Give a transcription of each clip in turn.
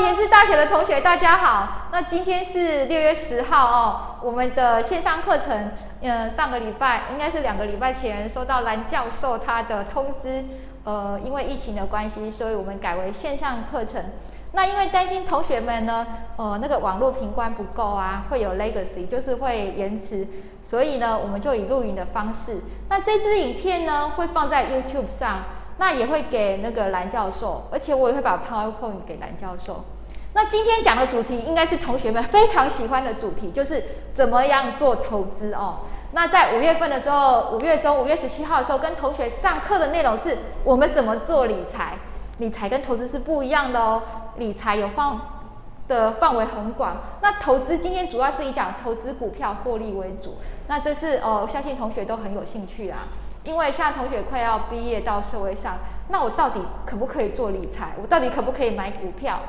原治大学的同学，大家好。那今天是六月十号哦，我们的线上课程，呃，上个礼拜应该是两个礼拜前收到蓝教授他的通知，呃，因为疫情的关系，所以我们改为线上课程。那因为担心同学们呢，呃，那个网络频宽不够啊，会有 legacy，就是会延迟，所以呢，我们就以录影的方式。那这支影片呢，会放在 YouTube 上。那也会给那个蓝教授，而且我也会把 PowerPoint 给蓝教授。那今天讲的主题应该是同学们非常喜欢的主题，就是怎么样做投资哦。那在五月份的时候，五月中五月十七号的时候，跟同学上课的内容是我们怎么做理财。理财跟投资是不一样的哦，理财有放的范围很广。那投资今天主要是以讲投资股票获利为主。那这是哦，相信同学都很有兴趣啊。因为现在同学快要毕业到社会上，那我到底可不可以做理财？我到底可不可以买股票？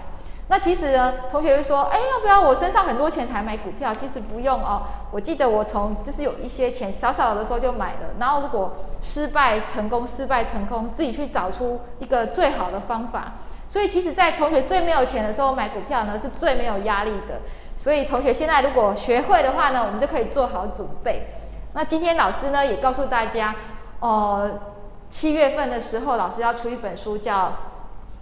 那其实呢，同学会说，哎，要不要我身上很多钱才买股票？其实不用哦。我记得我从就是有一些钱小小的时候就买了，然后如果失败成功，失败成功，自己去找出一个最好的方法。所以其实，在同学最没有钱的时候买股票呢，是最没有压力的。所以同学现在如果学会的话呢，我们就可以做好准备。那今天老师呢也告诉大家。哦，七月份的时候，老师要出一本书，叫《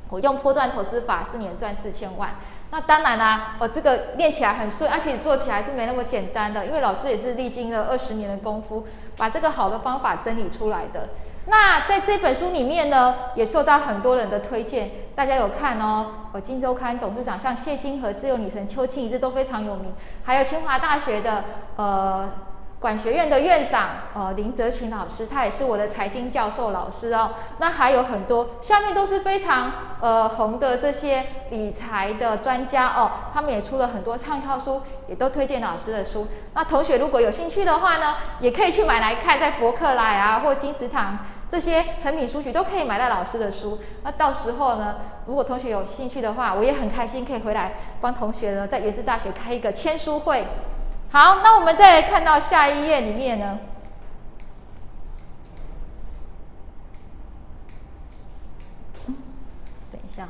我用波段投资法四年赚四千万》。那当然啦，我这个练起来很顺，而且做起来是没那么简单的，因为老师也是历经了二十年的功夫，把这个好的方法整理出来的。那在这本书里面呢，也受到很多人的推荐，大家有看哦。我《金周刊》董事长像谢金河、自由女神邱庆一直都非常有名，还有清华大学的呃。管学院的院长，呃，林泽群老师，他也是我的财经教授老师哦。那还有很多，下面都是非常呃红的这些理财的专家哦，他们也出了很多畅销书，也都推荐老师的书。那同学如果有兴趣的话呢，也可以去买来看，在博客来啊或金石堂这些成品书局都可以买到老师的书。那到时候呢，如果同学有兴趣的话，我也很开心可以回来帮同学呢，在原子大学开一个签书会。好，那我们再看到下一页里面呢。等一下，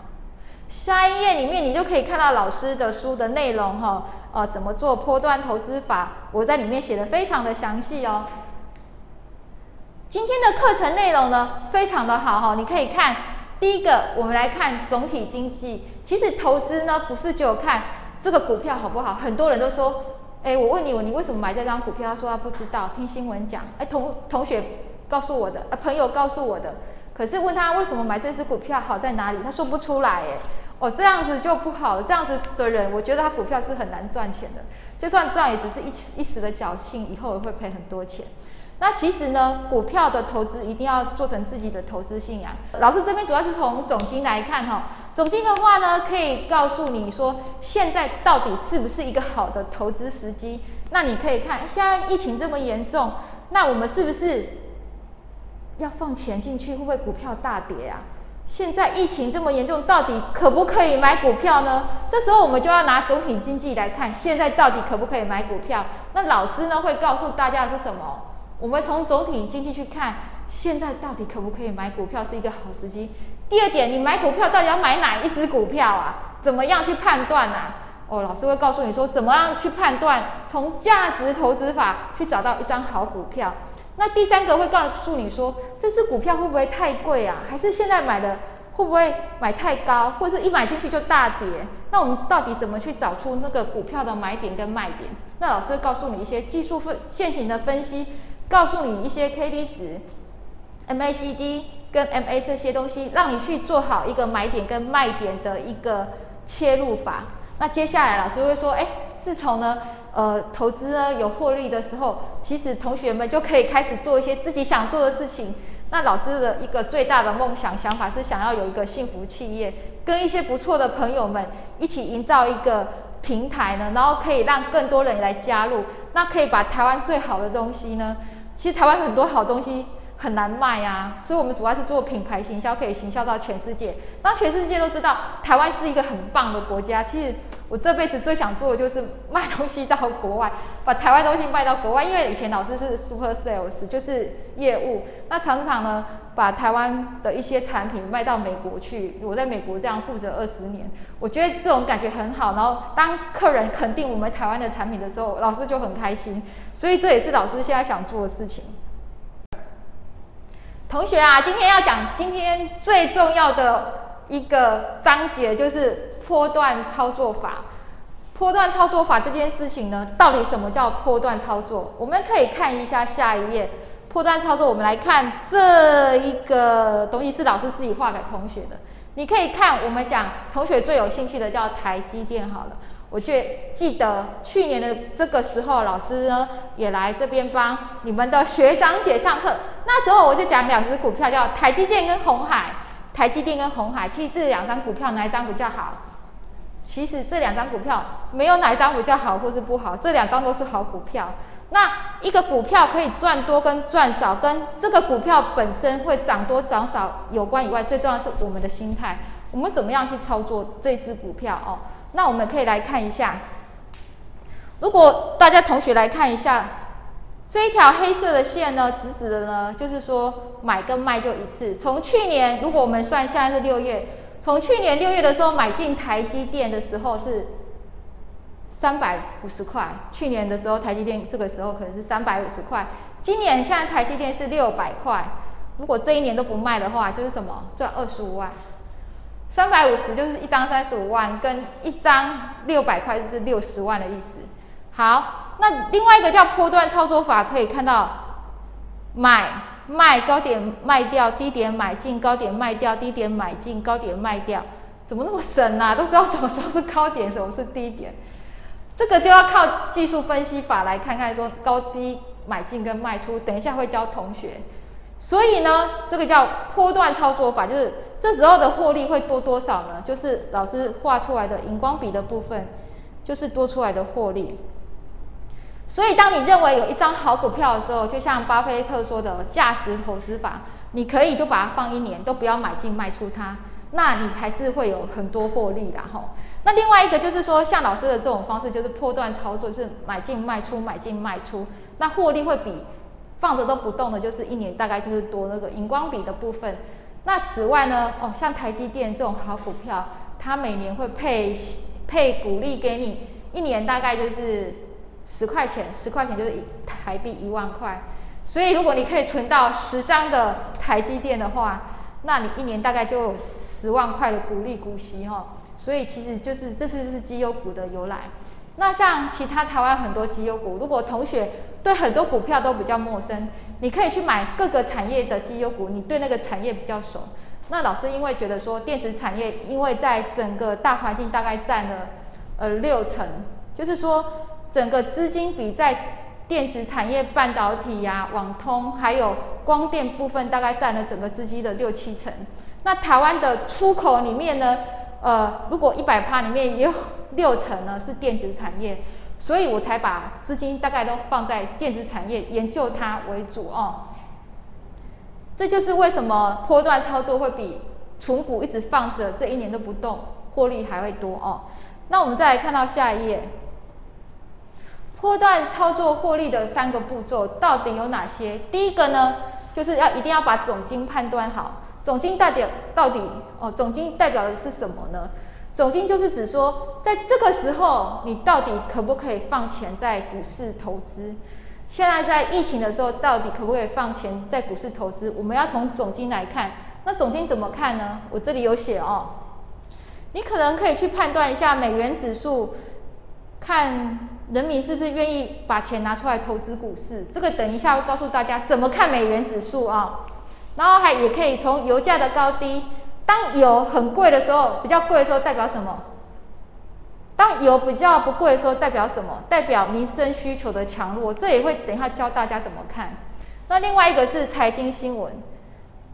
下一页里面你就可以看到老师的书的内容哈。呃，怎么做波段投资法？我在里面写的非常的详细哦。今天的课程内容呢，非常的好哈。你可以看第一个，我们来看总体经济。其实投资呢，不是只有看这个股票好不好，很多人都说。哎，我问你，你为什么买这张股票？他说他不知道，听新闻讲。哎，同同学告诉我的，呃，朋友告诉我的。可是问他为什么买这只股票好在哪里，他说不出来。哎，哦，这样子就不好了。这样子的人，我觉得他股票是很难赚钱的。就算赚，也只是一一时的侥幸，以后也会赔很多钱。那其实呢，股票的投资一定要做成自己的投资信仰。老师这边主要是从总金来看哈，总金的话呢，可以告诉你说现在到底是不是一个好的投资时机。那你可以看现在疫情这么严重，那我们是不是要放钱进去？会不会股票大跌啊？现在疫情这么严重，到底可不可以买股票呢？这时候我们就要拿总体经济来看，现在到底可不可以买股票？那老师呢会告诉大家是什么？我们从总体经济去看，现在到底可不可以买股票是一个好时机。第二点，你买股票到底要买哪一只股票啊？怎么样去判断啊？哦，老师会告诉你说，怎么样去判断，从价值投资法去找到一张好股票。那第三个会告诉你说，这只股票会不会太贵啊？还是现在买的会不会买太高，或者是一买进去就大跌？那我们到底怎么去找出那个股票的买点跟卖点？那老师会告诉你一些技术分现行的分析。告诉你一些 K D 值、M A C D 跟 M A 这些东西，让你去做好一个买点跟卖点的一个切入法。那接下来老师会说，哎，自从呢，呃，投资呢有获利的时候，其实同学们就可以开始做一些自己想做的事情。那老师的一个最大的梦想想法是想要有一个幸福企业，跟一些不错的朋友们一起营造一个。平台呢，然后可以让更多人来加入，那可以把台湾最好的东西呢，其实台湾很多好东西，很难卖啊，所以我们主要是做品牌行销，可以行销到全世界。当全世界都知道台湾是一个很棒的国家，其实我这辈子最想做的就是卖东西到国外，把台湾东西卖到国外。因为以前老师是 super sales，就是业务，那常常呢把台湾的一些产品卖到美国去。我在美国这样负责二十年，我觉得这种感觉很好。然后当客人肯定我们台湾的产品的时候，老师就很开心。所以这也是老师现在想做的事情。同学啊，今天要讲今天最重要的一个章节，就是波段操作法。波段操作法这件事情呢，到底什么叫波段操作？我们可以看一下下一页。波段操作，我们来看这一个东西是老师自己画给同学的。你可以看，我们讲同学最有兴趣的叫台积电好了。我就记得去年的这个时候，老师呢也来这边帮你们的学长姐上课。那时候我就讲两只股票，叫台积电跟红海。台积电跟红海，其实这两张股票哪一张比较好？其实这两张股票没有哪一张比较好或是不好，这两张都是好股票。那一个股票可以赚多跟赚少，跟这个股票本身会涨多涨少有关以外，最重要是我们的心态，我们怎么样去操作这只股票哦？那我们可以来看一下，如果大家同学来看一下这一条黑色的线呢，直直的呢，就是说买跟卖就一次。从去年，如果我们算现在是六月，从去年六月的时候买进台积电的时候是三百五十块，去年的时候台积电这个时候可能是三百五十块，今年现在台积电是六百块，如果这一年都不卖的话，就是什么赚二十五万。三百五十就是一张三十五万，跟一张六百块就是六十万的意思。好，那另外一个叫波段操作法，可以看到买卖高点卖掉，低点买进，高点卖掉，低点买进，高点卖掉，怎么那么神啊？都知道什么时候是高点，什么是低点，这个就要靠技术分析法来看看，说高低买进跟卖出。等一下会教同学。所以呢，这个叫波段操作法，就是这时候的获利会多多少呢？就是老师画出来的荧光笔的部分，就是多出来的获利。所以，当你认为有一张好股票的时候，就像巴菲特说的价值投资法，你可以就把它放一年，都不要买进卖出它，那你还是会有很多获利的吼。那另外一个就是说，像老师的这种方式，就是波段操作，是买进卖出，买进卖出，那获利会比。放着都不动的，就是一年大概就是多那个荧光笔的部分。那此外呢，哦，像台积电这种好股票，它每年会配配股利给你，一年大概就是十块钱，十块钱就是一台币一万块。所以如果你可以存到十张的台积电的话，那你一年大概就有十万块的股利股息哈。所以其实就是这次就是绩优股的由来。那像其他台湾很多绩优股，如果同学对很多股票都比较陌生，你可以去买各个产业的绩优股，你对那个产业比较熟。那老师因为觉得说电子产业，因为在整个大环境大概占了呃六成，就是说整个资金比在电子产业、半导体呀、网通还有光电部分大概占了整个资金的六七成。那台湾的出口里面呢，呃，如果一百趴里面也有。六成呢是电子产业，所以我才把资金大概都放在电子产业研究它为主哦。这就是为什么波段操作会比存股一直放着这一年都不动，获利还会多哦。那我们再来看到下一页，波段操作获利的三个步骤到底有哪些？第一个呢，就是要一定要把总金判断好，总金代表到底哦，总金代表的是什么呢？总金就是指说，在这个时候，你到底可不可以放钱在股市投资？现在在疫情的时候，到底可不可以放钱在股市投资？我们要从总金来看。那总金怎么看呢？我这里有写哦。你可能可以去判断一下美元指数，看人民是不是愿意把钱拿出来投资股市。这个等一下会告诉大家怎么看美元指数啊。然后还也可以从油价的高低。当油很贵的时候，比较贵的时候代表什么？当油比较不贵的时候代表什么？代表民生需求的强弱。这也会等一下教大家怎么看。那另外一个是财经新闻，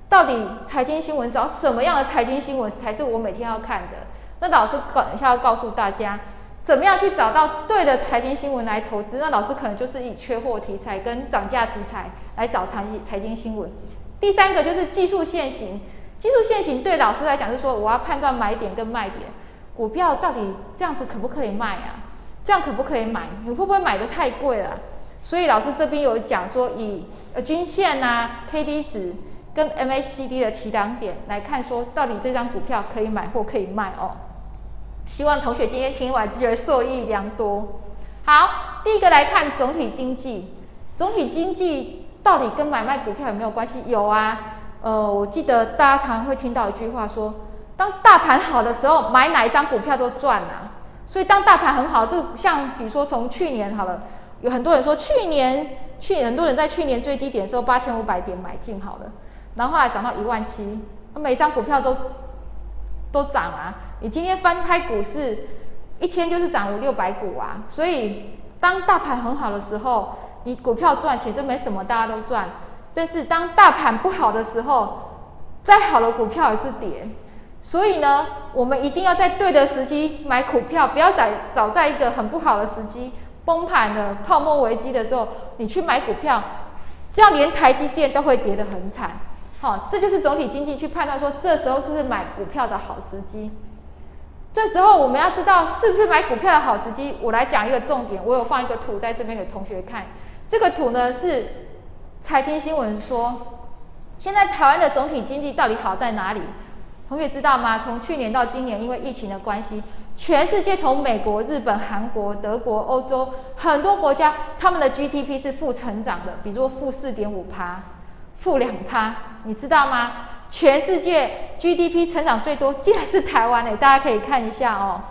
到底财经新闻找什么样的财经新闻才是我每天要看的？那老师等一下要告诉大家，怎么样去找到对的财经新闻来投资？那老师可能就是以缺货题材跟涨价题材来找财财经新闻。第三个就是技术线型，技术线型对老师来讲是说我要判断买点跟卖点，股票到底这样子可不可以卖啊？这样可不可以买？你会不会买的太贵了？所以老师这边有讲说，以呃均线呐、K D 值跟 M A C D 的起涨点来看，说到底这张股票可以买或可以卖哦。希望同学今天听完觉得受益良多。好，第一个来看总体经济，总体经济到底跟买卖股票有没有关系？有啊。呃，我记得大家常会听到一句话说，当大盘好的时候，买哪一张股票都赚啊。所以当大盘很好，这像比如说从去年好了，有很多人说去年去很多人在去年最低点的时候八千五百点买进好了，然后后来涨到一万七，每张股票都都涨啊。你今天翻开股市，一天就是涨五六百股啊。所以当大盘很好的时候，你股票赚钱这没什么，大家都赚。但是当大盘不好的时候，再好的股票也是跌。所以呢，我们一定要在对的时机买股票，不要在找在一个很不好的时机崩盘的泡沫危机的时候，你去买股票，这样连台积电都会跌得很惨。好，这就是总体经济去判断说，这时候是不是买股票的好时机。这时候我们要知道是不是买股票的好时机。我来讲一个重点，我有放一个图在这边给同学看。这个图呢是财经新闻说，现在台湾的总体经济到底好在哪里？同学知道吗？从去年到今年，因为疫情的关系，全世界从美国、日本、韩国、德国、欧洲很多国家，他们的 GDP 是负成长的，比如说负四点五趴、负两趴，你知道吗？全世界 GDP 成长最多竟然是台湾诶，大家可以看一下哦。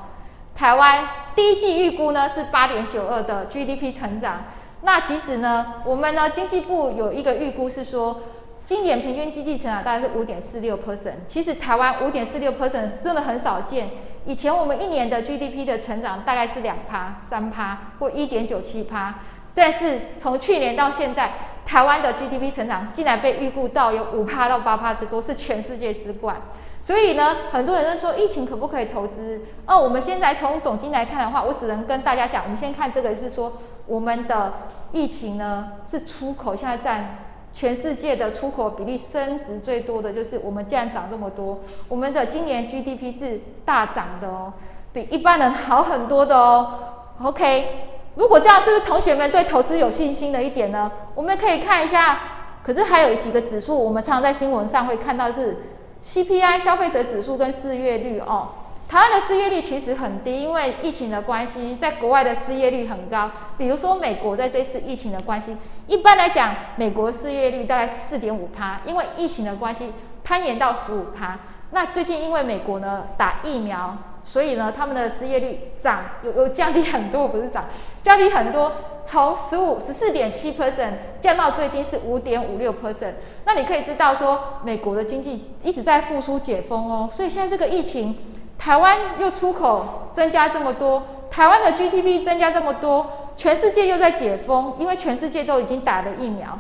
台湾第一季预估呢是八点九二的 GDP 成长，那其实呢，我们呢经济部有一个预估是说。今年平均经济成长大概是五点四六 percent，其实台湾五点四六 percent 真的很少见。以前我们一年的 GDP 的成长大概是两趴、三趴或一点九七趴，但是从去年到现在，台湾的 GDP 成长竟然被预估到有五趴到八趴之多，是全世界之冠。所以呢，很多人在说疫情可不可以投资？哦，我们现在从总经来看的话，我只能跟大家讲，我们先看这个是说我们的疫情呢是出口现在占。全世界的出口比例升值最多的就是我们，竟然涨这么多，我们的今年 GDP 是大涨的哦，比一般人好很多的哦。OK，如果这样，是不是同学们对投资有信心的一点呢？我们可以看一下，可是还有几个指数，我们常常在新闻上会看到是 CPI 消费者指数跟失业率哦。台湾的失业率其实很低，因为疫情的关系，在国外的失业率很高。比如说美国在这次疫情的关系，一般来讲，美国失业率大概四点五趴，因为疫情的关系攀延到十五趴。那最近因为美国呢打疫苗，所以呢他们的失业率涨有有降低很多，不是涨，降低很多，从十五十四点七 percent 降到最近是五点五六 percent。那你可以知道说，美国的经济一直在复苏解封哦，所以现在这个疫情。台湾又出口增加这么多，台湾的 GDP 增加这么多，全世界又在解封，因为全世界都已经打了疫苗。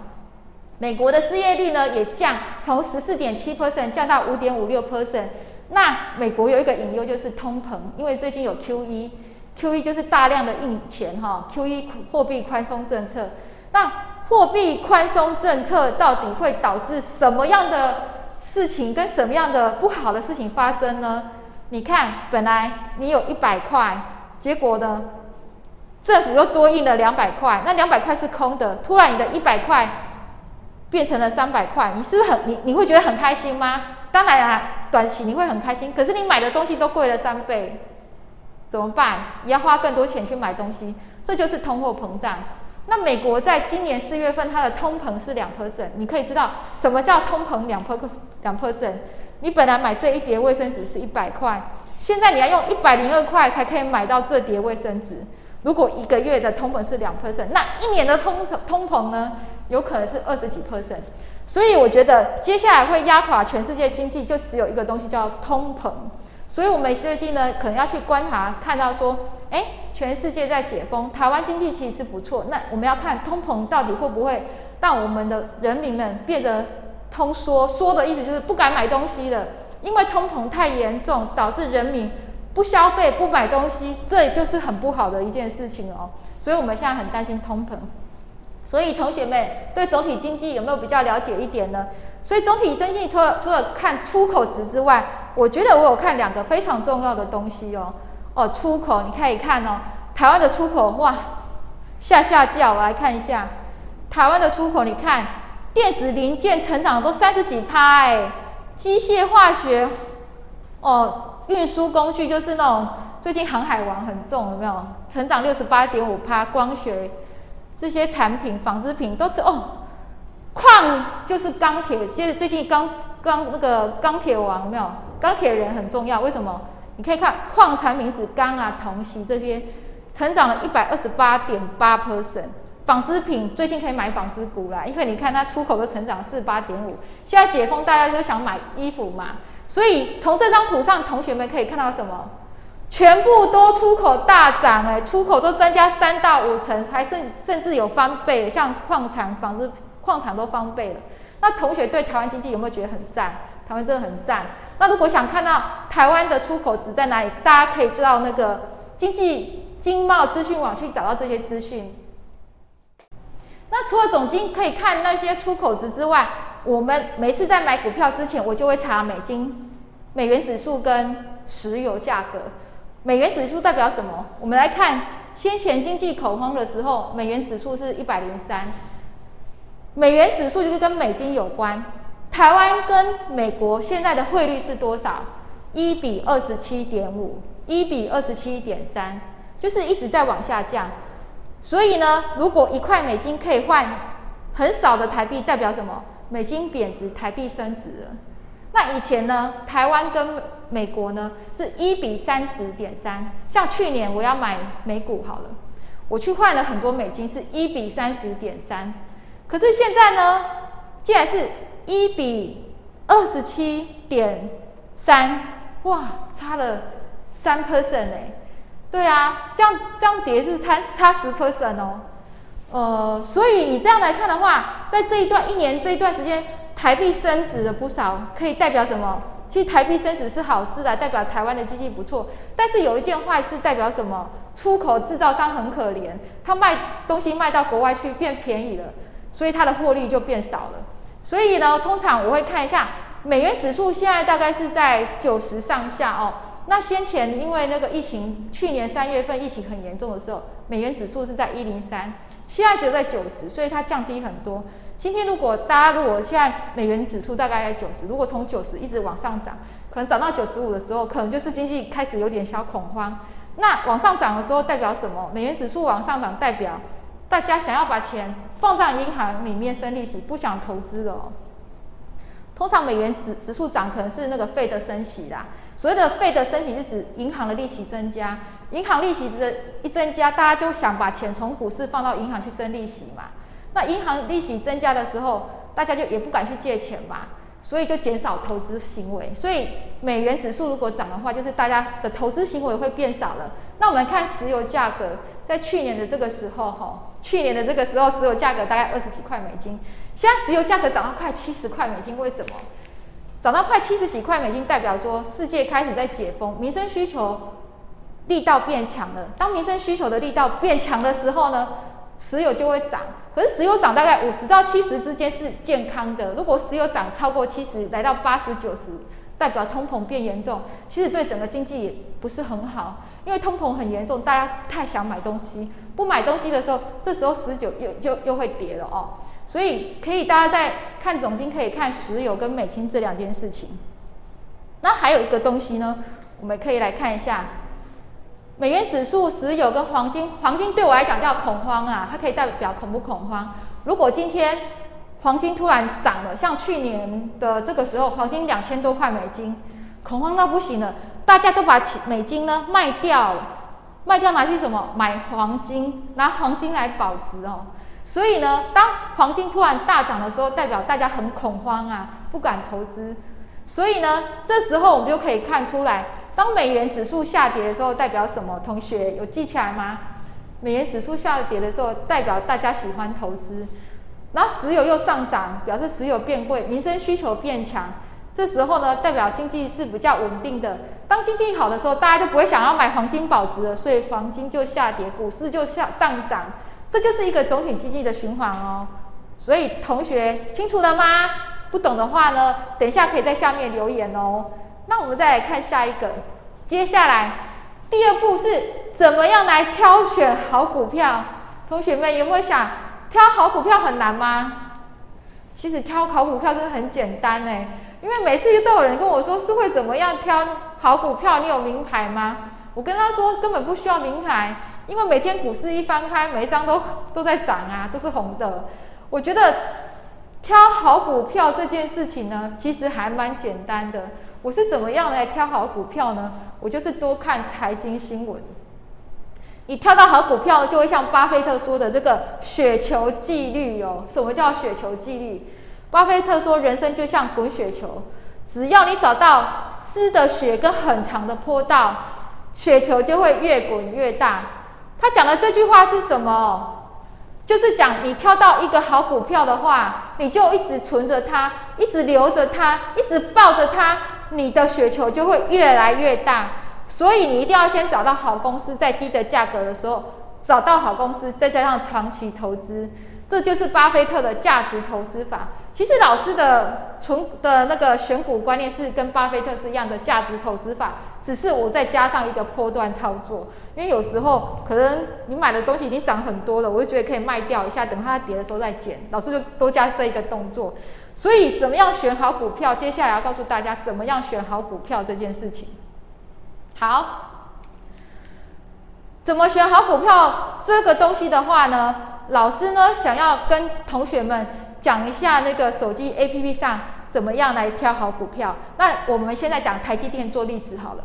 美国的失业率呢也降，从十四点七 percent 降到五点五六 percent。那美国有一个隐忧就是通膨，因为最近有 QE Q E 就是大量的印钱哈，QE 货币宽松政策。那货币宽松政策到底会导致什么样的事情跟什么样的不好的事情发生呢？你看，本来你有一百块，结果呢，政府又多印了两百块，那两百块是空的。突然你的一百块变成了三百块，你是不是很你你会觉得很开心吗？当然啦，短期你会很开心，可是你买的东西都贵了三倍，怎么办？你要花更多钱去买东西，这就是通货膨胀。那美国在今年四月份它的通膨是两 percent，你可以知道什么叫通膨两 percent 两 percent。你本来买这一叠卫生纸是一百块，现在你要用一百零二块才可以买到这叠卫生纸。如果一个月的通膨是两 percent，那一年的通通膨呢，有可能是二十几 percent。所以我觉得接下来会压垮全世界经济，就只有一个东西叫通膨。所以我们最近呢，可能要去观察，看到说，哎，全世界在解封，台湾经济其实是不错。那我们要看通膨到底会不会让我们的人民们变得。通缩缩的意思就是不敢买东西了，因为通膨太严重，导致人民不消费、不买东西，这就是很不好的一件事情哦。所以我们现在很担心通膨。所以同学们对总体经济有没有比较了解一点呢？所以总体经济除了除了看出口值之外，我觉得我有看两个非常重要的东西哦。哦，出口你可以看哦，台湾的出口哇，下下叫，我来看一下，台湾的出口，你看电子零件成长都三十几趴哎，机械化学，哦，运输工具就是那种最近航海王很重有没有？成长六十八点五趴，光学这些产品纺织品都是哦。矿就是钢铁，现在最近钢钢那个钢铁王有没有？钢铁人很重要，为什么？你可以看矿产品是钢啊、铜、锡这边成长了一百二十八点八 percent。纺织品最近可以买纺织股啦，因为你看它出口都成长四八点五。现在解封，大家都想买衣服嘛，所以从这张图上，同学们可以看到什么？全部都出口大涨哎，出口都增加三到五成，还甚甚至有翻倍，像矿产、纺织。矿产都翻倍了，那同学对台湾经济有没有觉得很赞？台湾真的很赞。那如果想看到台湾的出口值在哪里，大家可以知道那个经济经贸资讯网去找到这些资讯。那除了总经可以看那些出口值之外，我们每次在买股票之前，我就会查美金、美元指数跟石油价格。美元指数代表什么？我们来看先前经济恐慌的时候，美元指数是一百零三。美元指数就是跟美金有关，台湾跟美国现在的汇率是多少？一比二十七点五，一比二十七点三，就是一直在往下降。所以呢，如果一块美金可以换很少的台币，代表什么？美金贬值，台币升值了。那以前呢，台湾跟美国呢是一比三十点三。像去年我要买美股好了，我去换了很多美金，是一比三十点三。可是现在呢，竟然是一比二十七点三，哇，差了三 percent 哎，对啊，这样这样跌是差差十 percent 哦，呃，所以以这样来看的话，在这一段一年这一段时间，台币升值了不少，可以代表什么？其实台币升值是好事啊，代表台湾的经济不错。但是有一件坏事，代表什么？出口制造商很可怜，他卖东西卖到国外去变便宜了。所以它的获利就变少了。所以呢，通常我会看一下美元指数现在大概是在九十上下哦。那先前因为那个疫情，去年三月份疫情很严重的时候，美元指数是在一零三，现在只有在九十，所以它降低很多。今天如果大家如果现在美元指数大概在九十，如果从九十一直往上涨，可能涨到九十五的时候，可能就是经济开始有点小恐慌。那往上涨的时候代表什么？美元指数往上涨代表。大家想要把钱放在银行里面生利息，不想投资的哦。通常美元指指数涨，可能是那个费的升息啦。所谓的费的升息是指银行的利息增加，银行利息的一增加，大家就想把钱从股市放到银行去生利息嘛。那银行利息增加的时候，大家就也不敢去借钱嘛。所以就减少投资行为，所以美元指数如果涨的话，就是大家的投资行为会变少了。那我们看石油价格，在去年的这个时候，哈，去年的这个时候，石油价格大概二十几块美金，现在石油价格涨到快七十块美金，为什么？涨到快七十几块美金，代表说世界开始在解封，民生需求力道变强了。当民生需求的力道变强的时候呢？石油就会涨，可是石油涨大概五十到七十之间是健康的。如果石油涨超过七十，来到八十九十，代表通膨变严重，其实对整个经济也不是很好。因为通膨很严重，大家太想买东西，不买东西的时候，这时候十九又就又会跌了哦。所以可以大家在看总金，可以看石油跟美金这两件事情。那还有一个东西呢，我们可以来看一下。美元指数、石油跟黄金，黄金对我来讲叫恐慌啊，它可以代表恐不恐慌。如果今天黄金突然涨了，像去年的这个时候，黄金两千多块美金，恐慌到不行了，大家都把美金呢卖掉了，卖掉拿去什么？买黄金，拿黄金来保值哦。所以呢，当黄金突然大涨的时候，代表大家很恐慌啊，不敢投资。所以呢，这时候我们就可以看出来。当美元指数下跌的时候，代表什么？同学有记起来吗？美元指数下跌的时候，代表大家喜欢投资。然后石油又上涨，表示石油变贵，民生需求变强。这时候呢，代表经济是比较稳定的。当经济好的时候，大家就不会想要买黄金保值了，所以黄金就下跌，股市就下上涨。这就是一个总体经济的循环哦。所以同学清楚了吗？不懂的话呢，等一下可以在下面留言哦。那我们再来看下一个，接下来第二步是怎么样来挑选好股票？同学们有没有想挑好股票很难吗？其实挑好股票真的很简单呢，因为每次都有人跟我说是会怎么样挑好股票？你有名牌吗？我跟他说根本不需要名牌，因为每天股市一翻开，每一张都都在涨啊，都是红的。我觉得挑好股票这件事情呢，其实还蛮简单的。我是怎么样来挑好股票呢？我就是多看财经新闻。你挑到好股票，就会像巴菲特说的这个雪球纪律哦。什么叫雪球纪律？巴菲特说，人生就像滚雪球，只要你找到湿的雪跟很长的坡道，雪球就会越滚越大。他讲的这句话是什么？就是讲你挑到一个好股票的话，你就一直存着它，一直留着它，一直抱着它。你的雪球就会越来越大，所以你一定要先找到好公司，在低的价格的时候找到好公司，再加上长期投资，这就是巴菲特的价值投资法。其实老师的存的那个选股观念是跟巴菲特是一样的价值投资法，只是我再加上一个波段操作，因为有时候可能你买的东西已经涨很多了，我就觉得可以卖掉一下，等它跌的时候再减。老师就多加这一个动作。所以怎么样选好股票？接下来要告诉大家怎么样选好股票这件事情。好，怎么选好股票这个东西的话呢？老师呢想要跟同学们讲一下那个手机 APP 上怎么样来挑好股票。那我们现在讲台积电做例子好了。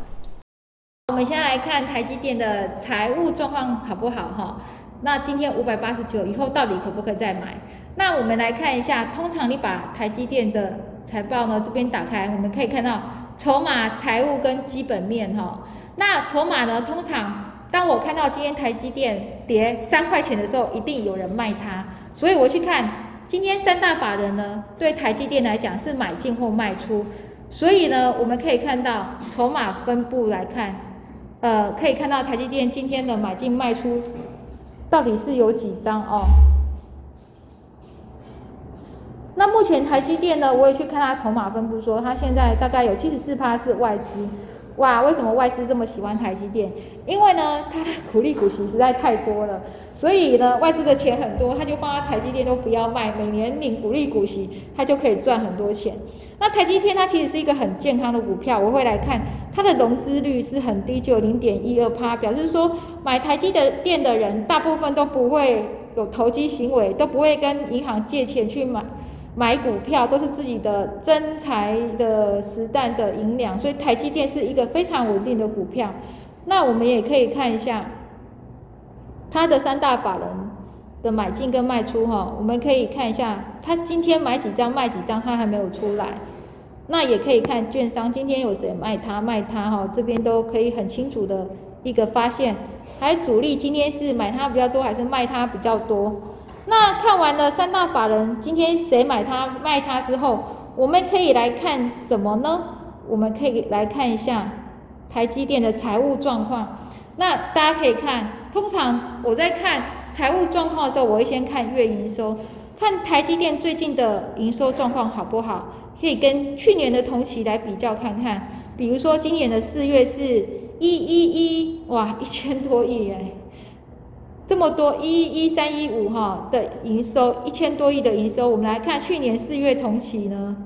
我们先来看台积电的财务状况好不好哈？那今天五百八十九，以后到底可不可以再买？那我们来看一下，通常你把台积电的财报呢这边打开，我们可以看到筹码、财务跟基本面哈。那筹码呢，通常当我看到今天台积电跌三块钱的时候，一定有人卖它，所以我去看今天三大法人呢对台积电来讲是买进或卖出，所以呢我们可以看到筹码分布来看，呃可以看到台积电今天的买进卖出到底是有几张哦。那目前台积电呢，我也去看它筹码分布，说它现在大概有七十四趴是外资，哇，为什么外资这么喜欢台积电？因为呢，它的股利股息实在太多了，所以呢，外资的钱很多，它就放在台积电都不要卖，每年领股利股息，它就可以赚很多钱。那台积电它其实是一个很健康的股票，我会来看它的融资率是很低，就零点一二趴，表示说买台积的电的人大部分都不会有投机行为，都不会跟银行借钱去买。买股票都是自己的真财的实弹的银两，所以台积电是一个非常稳定的股票。那我们也可以看一下它的三大法人的买进跟卖出哈，我们可以看一下它今天买几张卖几张，它还没有出来。那也可以看券商今天有谁卖它卖它哈，这边都可以很清楚的一个发现。还主力今天是买它比较多还是卖它比较多？那看完了三大法人今天谁买它卖它之后，我们可以来看什么呢？我们可以来看一下台积电的财务状况。那大家可以看，通常我在看财务状况的时候，我会先看月营收，看台积电最近的营收状况好不好，可以跟去年的同期来比较看看。比如说今年的四月是一一一，哇，一千多亿哎。这么多一一三一五哈的营收，一千多亿的营收，我们来看去年四月同期呢，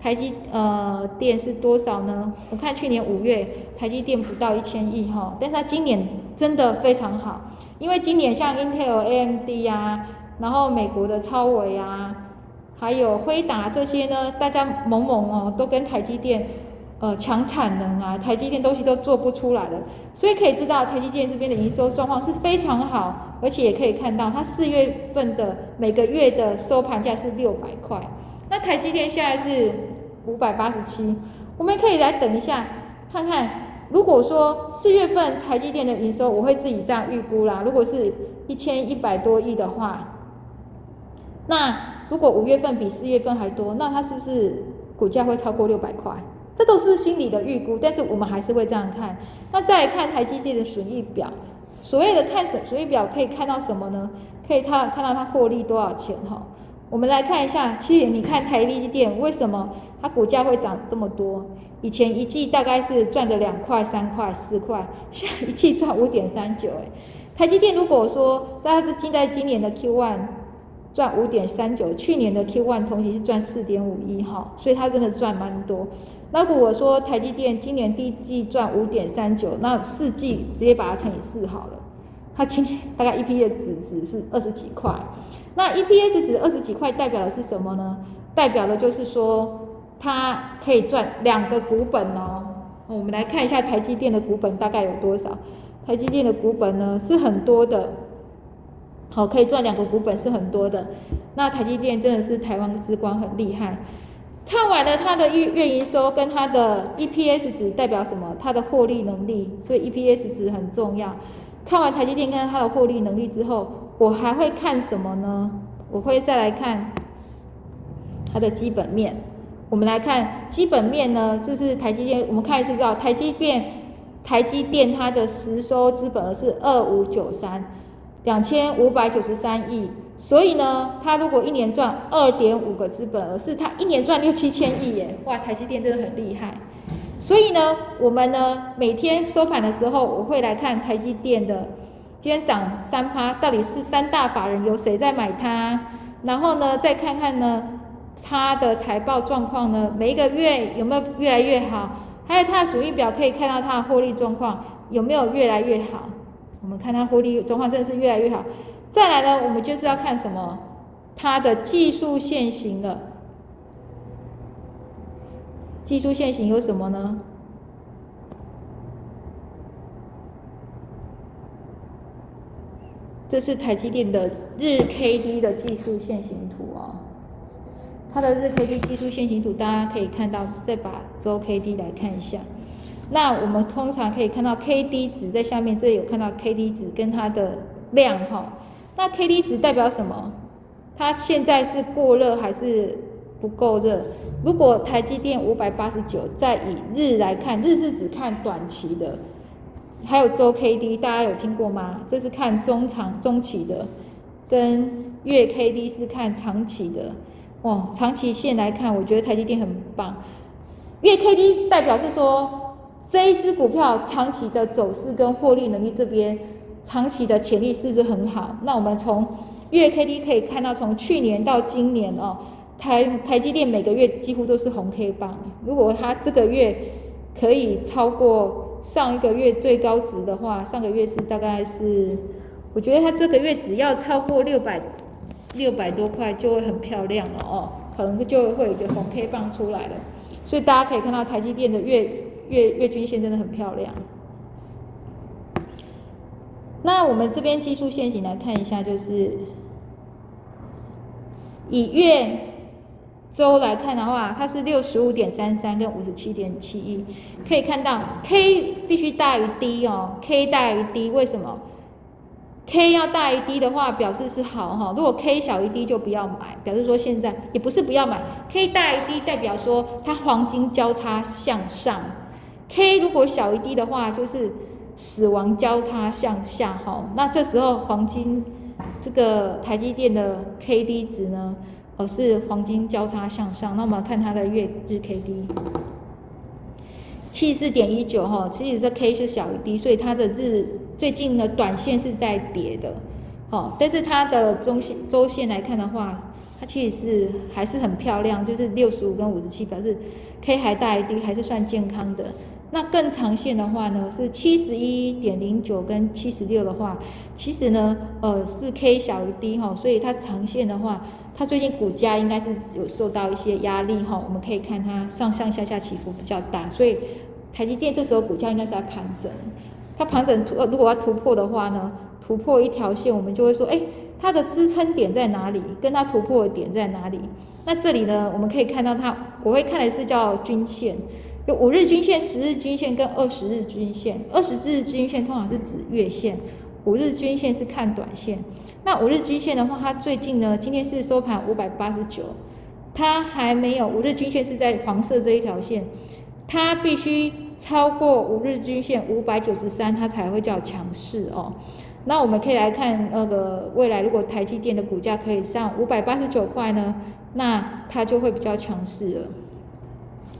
台积呃电是多少呢？我看去年五月台积电不到一千亿哈，但是它今年真的非常好，因为今年像 Intel、AMD 呀，然后美国的超微啊，还有辉达这些呢，大家猛猛哦，都跟台积电。呃，强产能啊，台积电东西都做不出来了，所以可以知道台积电这边的营收状况是非常好，而且也可以看到它四月份的每个月的收盘价是六百块，那台积电现在是五百八十七，我们可以来等一下看看，如果说四月份台积电的营收，我会自己这样预估啦，如果是一千一百多亿的话，那如果五月份比四月份还多，那它是不是股价会超过六百块？这都是心理的预估，但是我们还是会这样看。那再看台积电的损益表，所谓的看损损益表可以看到什么呢？可以看看到它获利多少钱哈。我们来看一下，其实你看台积电为什么它股价会涨这么多？以前一季大概是赚个两块、三块、四块，现在一季赚五点三九哎。台积电如果说在它今在今年的 Q one 赚五点三九，去年的 Q one 同期是赚四点五一哈，所以它真的赚蛮多。那如果说台积电今年第一季赚五点三九，那四季直接把它乘以四好了，它今年大概 EPS 值值是二十几块。那 EPS 值二十几块代表的是什么呢？代表的就是说它可以赚两个股本哦。我们来看一下台积电的股本大概有多少。台积电的股本呢是很多的，好，可以赚两个股本是很多的。那台积电真的是台湾之光，很厉害。看完了它的月月营收跟它的 EPS 值代表什么？它的获利能力，所以 EPS 值很重要。看完台积电跟它的获利能力之后，我还会看什么呢？我会再来看它的基本面。我们来看基本面呢，这是台积电，我们看一次知道台积电。台积电它的实收资本额是二五九三，两千五百九十三亿，所以呢，他如果一年赚二点五个资本额，是他一年赚六七千亿耶！哇，台积电真的很厉害。所以呢，我们呢每天收盘的时候，我会来看台积电的今天涨三趴，到底是三大法人有谁在买它？然后呢，再看看呢它的财报状况呢，每一个月有没有越来越好？还有它的属性表可以看到它的获利状况有没有越来越好。我们看它获利状况真的是越来越好。再来呢，我们就是要看什么？它的技术线型了。技术线型有什么呢？这是台积电的日 K D 的技术线型图哦。它的日 K D 技术线形图，大家可以看到，再把周 K D 来看一下。那我们通常可以看到 K D 值在下面，这里有看到 K D 值跟它的量哈。那 K D 值代表什么？它现在是过热还是不够热？如果台积电五百八十九，再以日来看，日是只看短期的，还有周 K D，大家有听过吗？这是看中长中期的，跟月 K D 是看长期的。哦，长期线来看，我觉得台积电很棒。月 K D 代表是说这一只股票长期的走势跟获利能力这边长期的潜力是不是很好？那我们从月 K D 可以看到，从去年到今年哦，台台积电每个月几乎都是红 K 棒。如果它这个月可以超过上一个月最高值的话，上个月是大概是，我觉得它这个月只要超过六百。六百多块就会很漂亮了哦，可能就会有一个红 K 棒出来了，所以大家可以看到台积电的月月月均线真的很漂亮。那我们这边技术线型来看一下，就是以月周来看的话，它是六十五点三三跟五十七点七一，可以看到 K 必须大于 D 哦，K 大于 D 为什么？K 要大于 D 的话，表示是好哈。如果 K 小于 D 就不要买，表示说现在也不是不要买。K 大于 D 代表说它黄金交叉向上，K 如果小于 D 的话，就是死亡交叉向下哈。那这时候黄金这个台积电的 K D 值呢，呃是黄金交叉向上。那我们看它的月日 K D。七十四点一九哈，其实这 K 是小于 D，所以它的日最近的短线是在跌的，好，但是它的中线周线来看的话，它其实是还是很漂亮，就是六十五跟五十七表示 K 还大于 D，还是算健康的。那更长线的话呢，是七十一点零九跟七十六的话，其实呢，呃，四 K 小于 D 哈，所以它长线的话，它最近股价应该是有受到一些压力哈，我们可以看它上上下下起伏比较大，所以。台积电这时候股价应该是在盘整，它盘整突如果要突破的话呢，突破一条线，我们就会说，哎，它的支撑点在哪里？跟它突破的点在哪里？那这里呢，我们可以看到它，我会看的是叫均线，有五日均线、十日均线跟二十日均线。二十日均线通常是指月线，五日均线是看短线。那五日均线的话，它最近呢，今天是收盘五百八十九，它还没有五日均线是在黄色这一条线，它必须。超过五日均线五百九十三，它才会叫强势哦。那我们可以来看那个未来，如果台积电的股价可以上五百八十九块呢，那它就会比较强势了。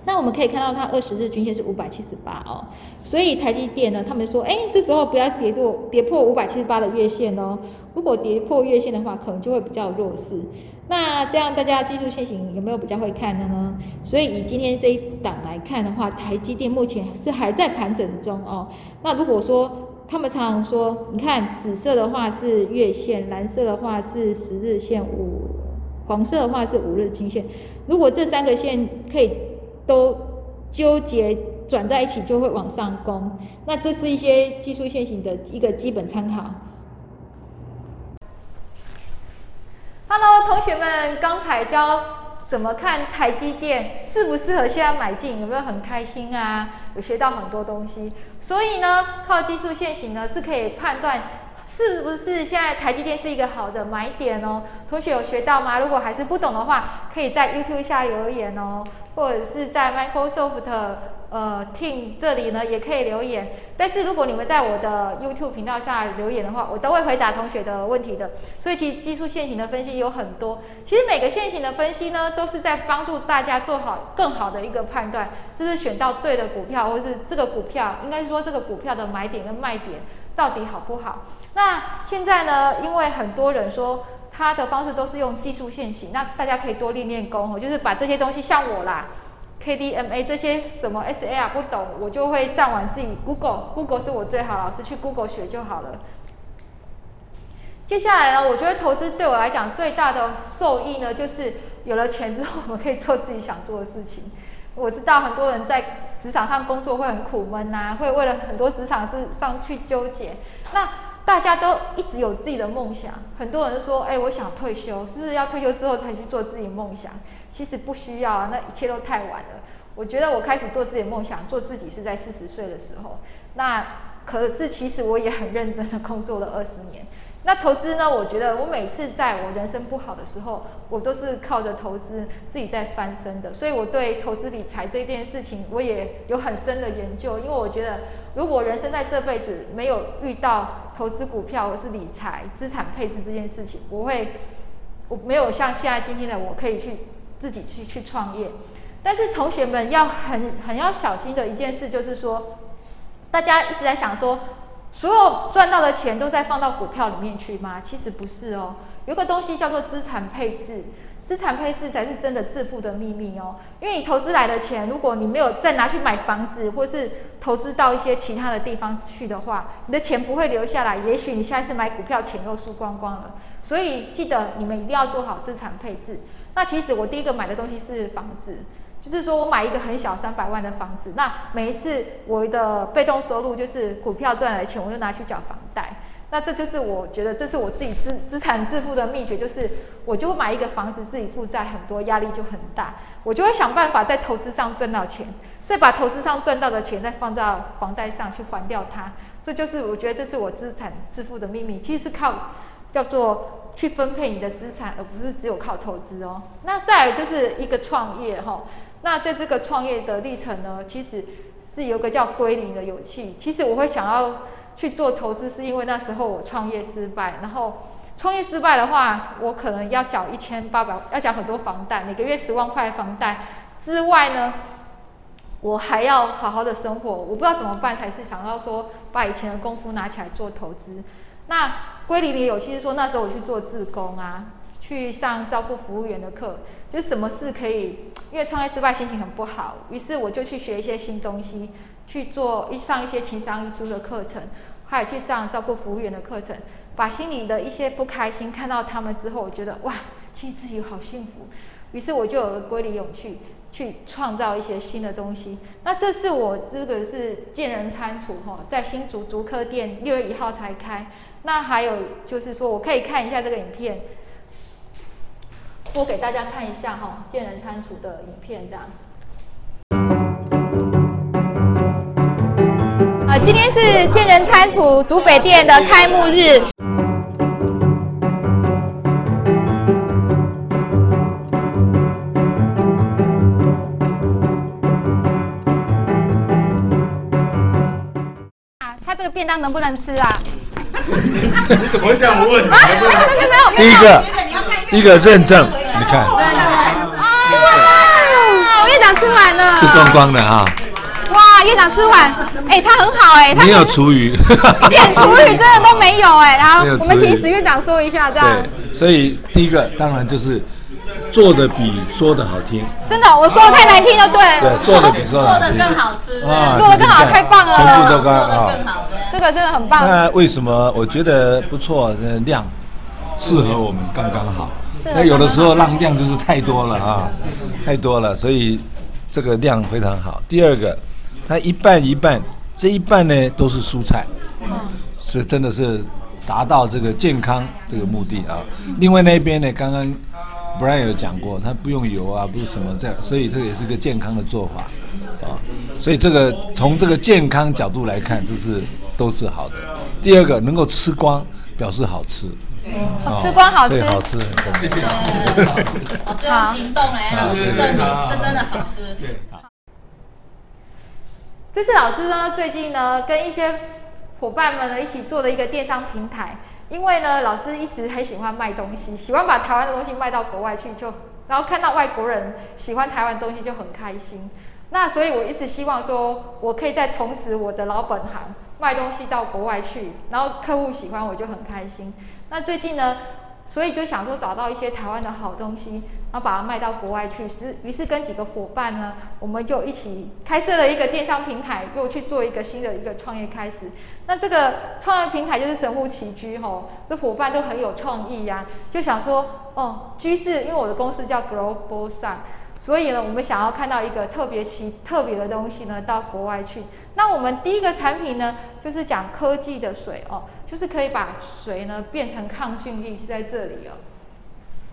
那我们可以看到，它二十日均线是五百七十八哦，所以台积电呢，他们说，哎，这时候不要跌破跌破五百七十八的月线哦。如果跌破月线的话，可能就会比较弱势。那这样大家技术线型有没有比较会看的呢？所以以今天这一档来看的话，台积电目前是还在盘整中哦。那如果说他们常常说，你看紫色的话是月线，蓝色的话是十日线，五黄色的话是五日均线。如果这三个线可以都纠结转在一起，就会往上攻。那这是一些技术线型的一个基本参考。Hello，同学们，刚才教怎么看台积电适不适合现在买进，有没有很开心啊？有学到很多东西。所以呢，靠技术线型呢是可以判断是不是现在台积电是一个好的买点哦。同学有学到吗？如果还是不懂的话，可以在 YouTube 下留言哦。或者是在 Microsoft 呃 Team 这里呢，也可以留言。但是如果你们在我的 YouTube 频道下留言的话，我都会回答同学的问题的。所以其实技术线型的分析有很多，其实每个线型的分析呢，都是在帮助大家做好更好的一个判断，是不是选到对的股票，或是这个股票应该说这个股票的买点跟卖点到底好不好？那现在呢，因为很多人说。他的方式都是用技术线型，那大家可以多练练功哦，就是把这些东西，像我啦，K D M A 这些什么 S A R 不懂，我就会上网自己 Google，Google 是我最好老师，去 Google 学就好了。接下来呢，我觉得投资对我来讲最大的受益呢，就是有了钱之后，我们可以做自己想做的事情。我知道很多人在职场上工作会很苦闷呐，会为了很多职场事上去纠结，那。大家都一直有自己的梦想，很多人说：“哎，我想退休，是不是要退休之后才去做自己梦想？”其实不需要啊，那一切都太晚了。我觉得我开始做自己梦想，做自己是在四十岁的时候。那可是其实我也很认真的工作了二十年。那投资呢？我觉得我每次在我人生不好的时候，我都是靠着投资自己在翻身的。所以我对投资理财这件事情，我也有很深的研究。因为我觉得，如果人生在这辈子没有遇到投资股票或是理财、资产配置这件事情，我会我没有像现在今天的我可以去自己去去创业。但是同学们要很很要小心的一件事，就是说，大家一直在想说。所有赚到的钱都在放到股票里面去吗？其实不是哦，有个东西叫做资产配置，资产配置才是真的致富的秘密哦。因为你投资来的钱，如果你没有再拿去买房子，或是投资到一些其他的地方去的话，你的钱不会留下来。也许你下一次买股票钱又输光光了。所以记得你们一定要做好资产配置。那其实我第一个买的东西是房子。就是说我买一个很小三百万的房子，那每一次我的被动收入就是股票赚来的钱，我就拿去缴房贷。那这就是我觉得这是我自己资资产致富的秘诀，就是我就会买一个房子，自己负债很多，压力就很大。我就会想办法在投资上赚到钱，再把投资上赚到的钱再放到房贷上去还掉它。这就是我觉得这是我资产致富的秘密，其实是靠叫做去分配你的资产，而不是只有靠投资哦。那再有就是一个创业哈。那在这个创业的历程呢，其实是有个叫归零的勇气。其实我会想要去做投资，是因为那时候我创业失败，然后创业失败的话，我可能要缴一千八百，要缴很多房贷，每个月十万块房贷之外呢，我还要好好的生活，我不知道怎么办，才是想到说把以前的功夫拿起来做投资。那归零的勇气是说，那时候我去做自工啊，去上照顾服务员的课。就什么事可以，因为创业失败心情很不好，于是我就去学一些新东西，去做一上一些情商一租的课程，还有去上照顾服务员的课程，把心里的一些不开心看到他们之后，我觉得哇，其实自己好幸福，于是我就有了归零勇气，去创造一些新的东西。那这是我这个是见人参处哈，在新竹竹科店六月一号才开。那还有就是说我可以看一下这个影片。播给大家看一下哈，见人参厨的影片这样。啊，今天是见人餐厨竹北店的开幕日。啊，他这个便当能不能吃啊？你怎么会这样问？啊，没有没有没有，第一个，第一个认证，你看哇，院长吃完了，吃光光的哈，哇，院长吃完，哎，他很好哎，他没有厨余。一点厨余真的都没有哎，然后我们请史院长说一下这样。对，所以第一个当然就是做的比说的好听，真的，我说的太难听就对了。对，做的比说的好听。做的更好吃，啊做的更好太棒了。好。这个真的很棒。那为什么我觉得不错？呃，量适合我们刚刚好。那有的时候浪量就是太多了啊，太多了，所以这个量非常好。第二个，它一半一半，这一半呢都是蔬菜，嗯是真的是达到这个健康这个目的啊。另外那边呢，刚刚 Brian 有讲过，它不用油啊，不是什么这样，所以这也是个健康的做法啊。所以这个从这个健康角度来看，这是都是好的。第二个，能够吃光，表示好吃。哦吃光好吃对，好吃。谢谢谢谢老师。老师用行动来证明，这真的好吃对。这次老师呢，最近呢跟一些伙伴们呢一起做的一个电商平台，因为呢老师一直很喜欢卖东西，喜欢把台湾的东西卖到国外去，就然后看到外国人喜欢台湾的东西就很开心。那所以我一直希望说，我可以再重拾我的老本行，卖东西到国外去，然后客户喜欢我就很开心。那最近呢，所以就想说找到一些台湾的好东西，然后把它卖到国外去。是，于是跟几个伙伴呢，我们就一起开设了一个电商平台，又去做一个新的一个创业开始。那这个创业平台就是神乎其居吼，这伙伴都很有创意呀、就想说哦，居是因为我的公司叫 Global Sun。所以呢，我们想要看到一个特别奇特别的东西呢，到国外去。那我们第一个产品呢，就是讲科技的水哦，就是可以把水呢变成抗菌力，是在这里哦。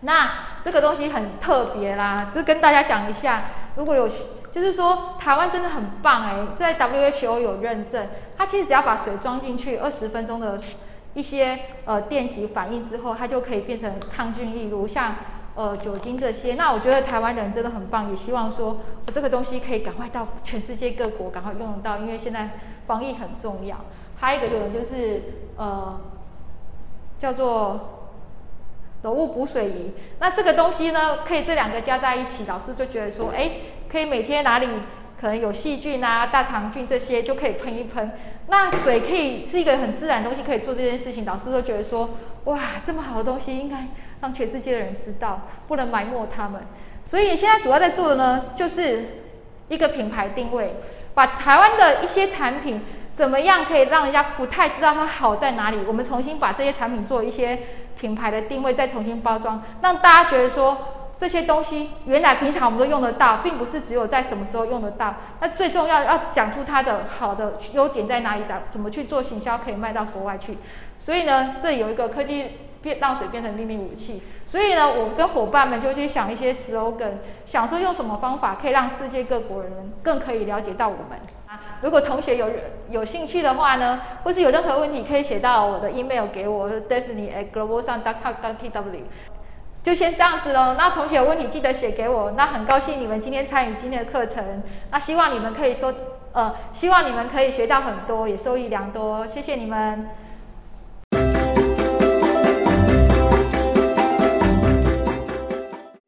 那这个东西很特别啦，就跟大家讲一下。如果有，就是说台湾真的很棒哎，在 WHO 有认证，它其实只要把水装进去，二十分钟的一些呃电极反应之后，它就可以变成抗菌力，如像呃酒精这些。那我觉得台湾人真的很棒，也希望说、我这个东西可以赶快到全世界各国赶快用得到，因为现在防疫很重要。还有一个就是呃叫做楼物补水仪。那这个东西呢，可以这两个加在一起，老师就觉得说，哎，可以每天哪里可能有细菌啊、大肠菌这些就可以喷一喷。那水可以是一个很自然的东西，可以做这件事情，老师都觉得说，哇，这么好的东西应该让全世界的人知道，不能埋没他们。所以现在主要在做的呢，就是一个品牌定位，把台湾的一些产品怎么样可以让人家不太知道它好在哪里，我们重新把这些产品做一些品牌的定位，再重新包装，让大家觉得说这些东西原来平常我们都用得到，并不是只有在什么时候用得到。那最重要要讲出它的好的优点在哪里，怎怎么去做行销可以卖到国外去。所以呢，这有一个科技变让水变成秘密武器。所以呢，我跟伙伴们就去想一些 slogan，想说用什么方法可以让世界各国人更可以了解到我们。啊，如果同学有有兴趣的话呢，或是有任何问题，可以写到我的 email 给我 d e f i n i t at globalsun.com.tw。就先这样子喽。那同学有问题记得写给我。那很高兴你们今天参与今天的课程。那希望你们可以收，呃，希望你们可以学到很多，也受益良多。谢谢你们。